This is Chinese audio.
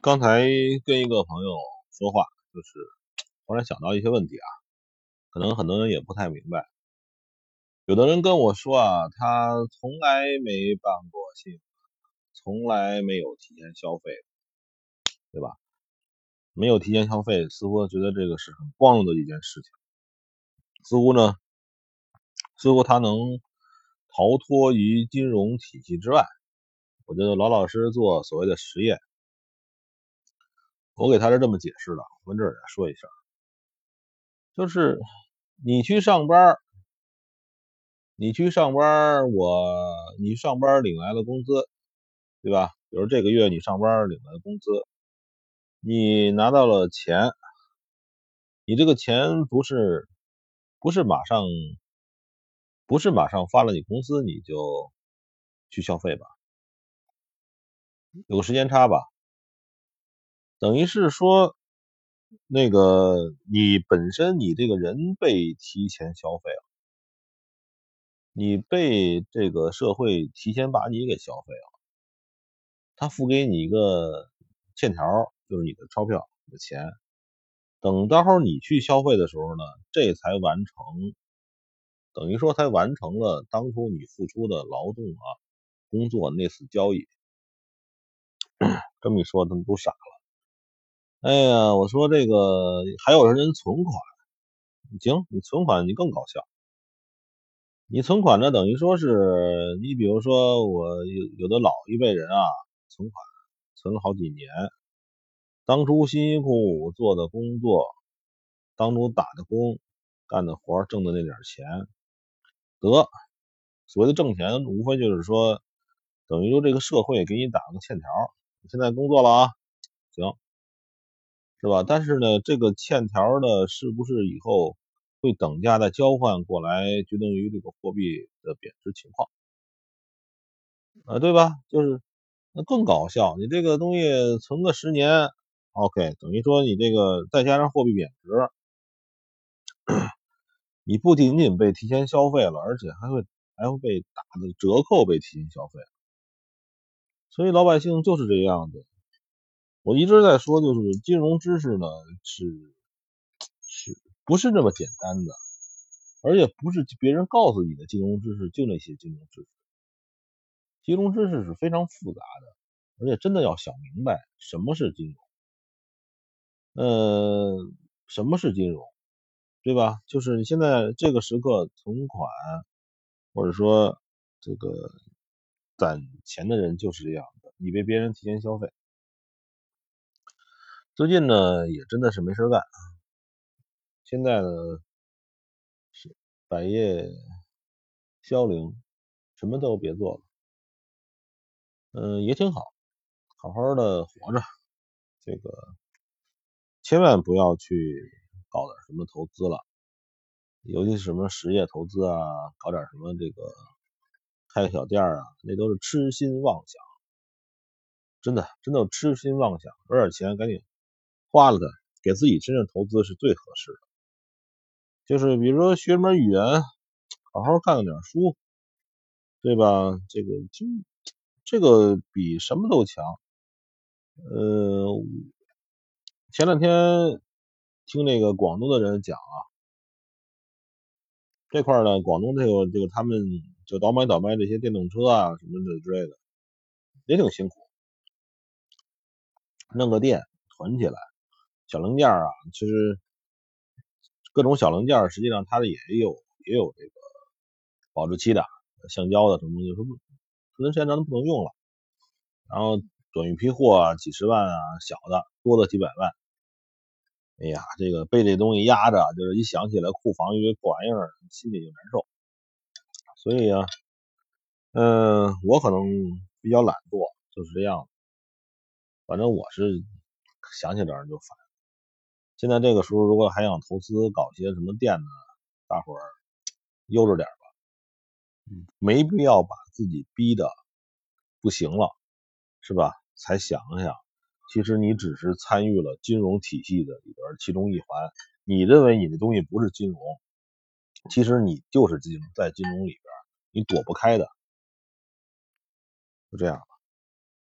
刚才跟一个朋友说话，就是忽然想到一些问题啊，可能很多人也不太明白。有的人跟我说啊，他从来没办过信用卡，从来没有提前消费，对吧？没有提前消费，似乎觉得这个是很光荣的一件事情，似乎呢，似乎他能逃脱于金融体系之外。我觉得老老实实做所谓的实业。我给他是这么解释的，我跟这儿也说一下，就是你去上班，你去上班，我你上班领来了工资，对吧？比如这个月你上班领来了工资，你拿到了钱，你这个钱不是不是马上不是马上发了你工资你就去消费吧？有个时间差吧，等于是说，那个你本身你这个人被提前消费了，你被这个社会提前把你给消费了，他付给你一个欠条，就是你的钞票你的钱，等到候你去消费的时候呢，这才完成，等于说才完成了当初你付出的劳动啊工作那次交易。这么一说，他们都傻了。哎呀，我说这个还有人存款，行，你存款你更搞笑。你存款呢，等于说是你比如说我有有的老一辈人啊，存款存了好几年，当初辛辛苦苦做的工作，当初打的工，干的活挣的那点钱，得所谓的挣钱，无非就是说，等于说这个社会给你打了个欠条。你现在工作了啊，行，是吧？但是呢，这个欠条呢，是不是以后会等价的交换过来，决定于这个货币的贬值情况啊，对吧？就是那更搞笑，你这个东西存个十年，OK，等于说你这个再加上货币贬值，你不仅仅被提前消费了，而且还会还会被打的折扣被提前消费。所以老百姓就是这样子。我一直在说，就是金融知识呢，是是不是那么简单的？而且不是别人告诉你的金融知识就那些金融知识。金融知识是非常复杂的，而且真的要想明白什么是金融。呃，什么是金融？对吧？就是你现在这个时刻存款，或者说这个。攒钱的人就是这样的，你被别人提前消费。最近呢，也真的是没事干。现在呢，是百业凋零，什么都别做了。嗯，也挺好，好好的活着。这个千万不要去搞点什么投资了，尤其是什么实业投资啊，搞点什么这个。开个小店啊，那都是痴心妄想，真的，真的痴心妄想，有点钱赶紧花了它，给自己身上投资是最合适的。就是比如说学门语言，好好看看点书，对吧？这个就这个比什么都强。呃，前两天听那个广东的人讲啊，这块呢，广东这个这个他们。就倒卖倒卖这些电动车啊什么的之类的，也挺辛苦。弄个店囤起来，小零件啊，其实各种小零件实际上它的也有也有这个保质期的，橡胶的什么，有时候可能时间长都不能用了。然后短一批货，几十万啊，小的多的几百万。哎呀，这个被这东西压着，就是一想起来库房一堆破玩意儿，心里就难受。所以啊，嗯，我可能比较懒惰，就是这样。反正我是想起来就烦。现在这个时候，如果还想投资搞些什么店呢，大伙儿悠着点吧，没必要把自己逼的不行了，是吧？才想想，其实你只是参与了金融体系的里边其中一环。你认为你的东西不是金融，其实你就是金融在金融里边。你躲不开的，就这样吧。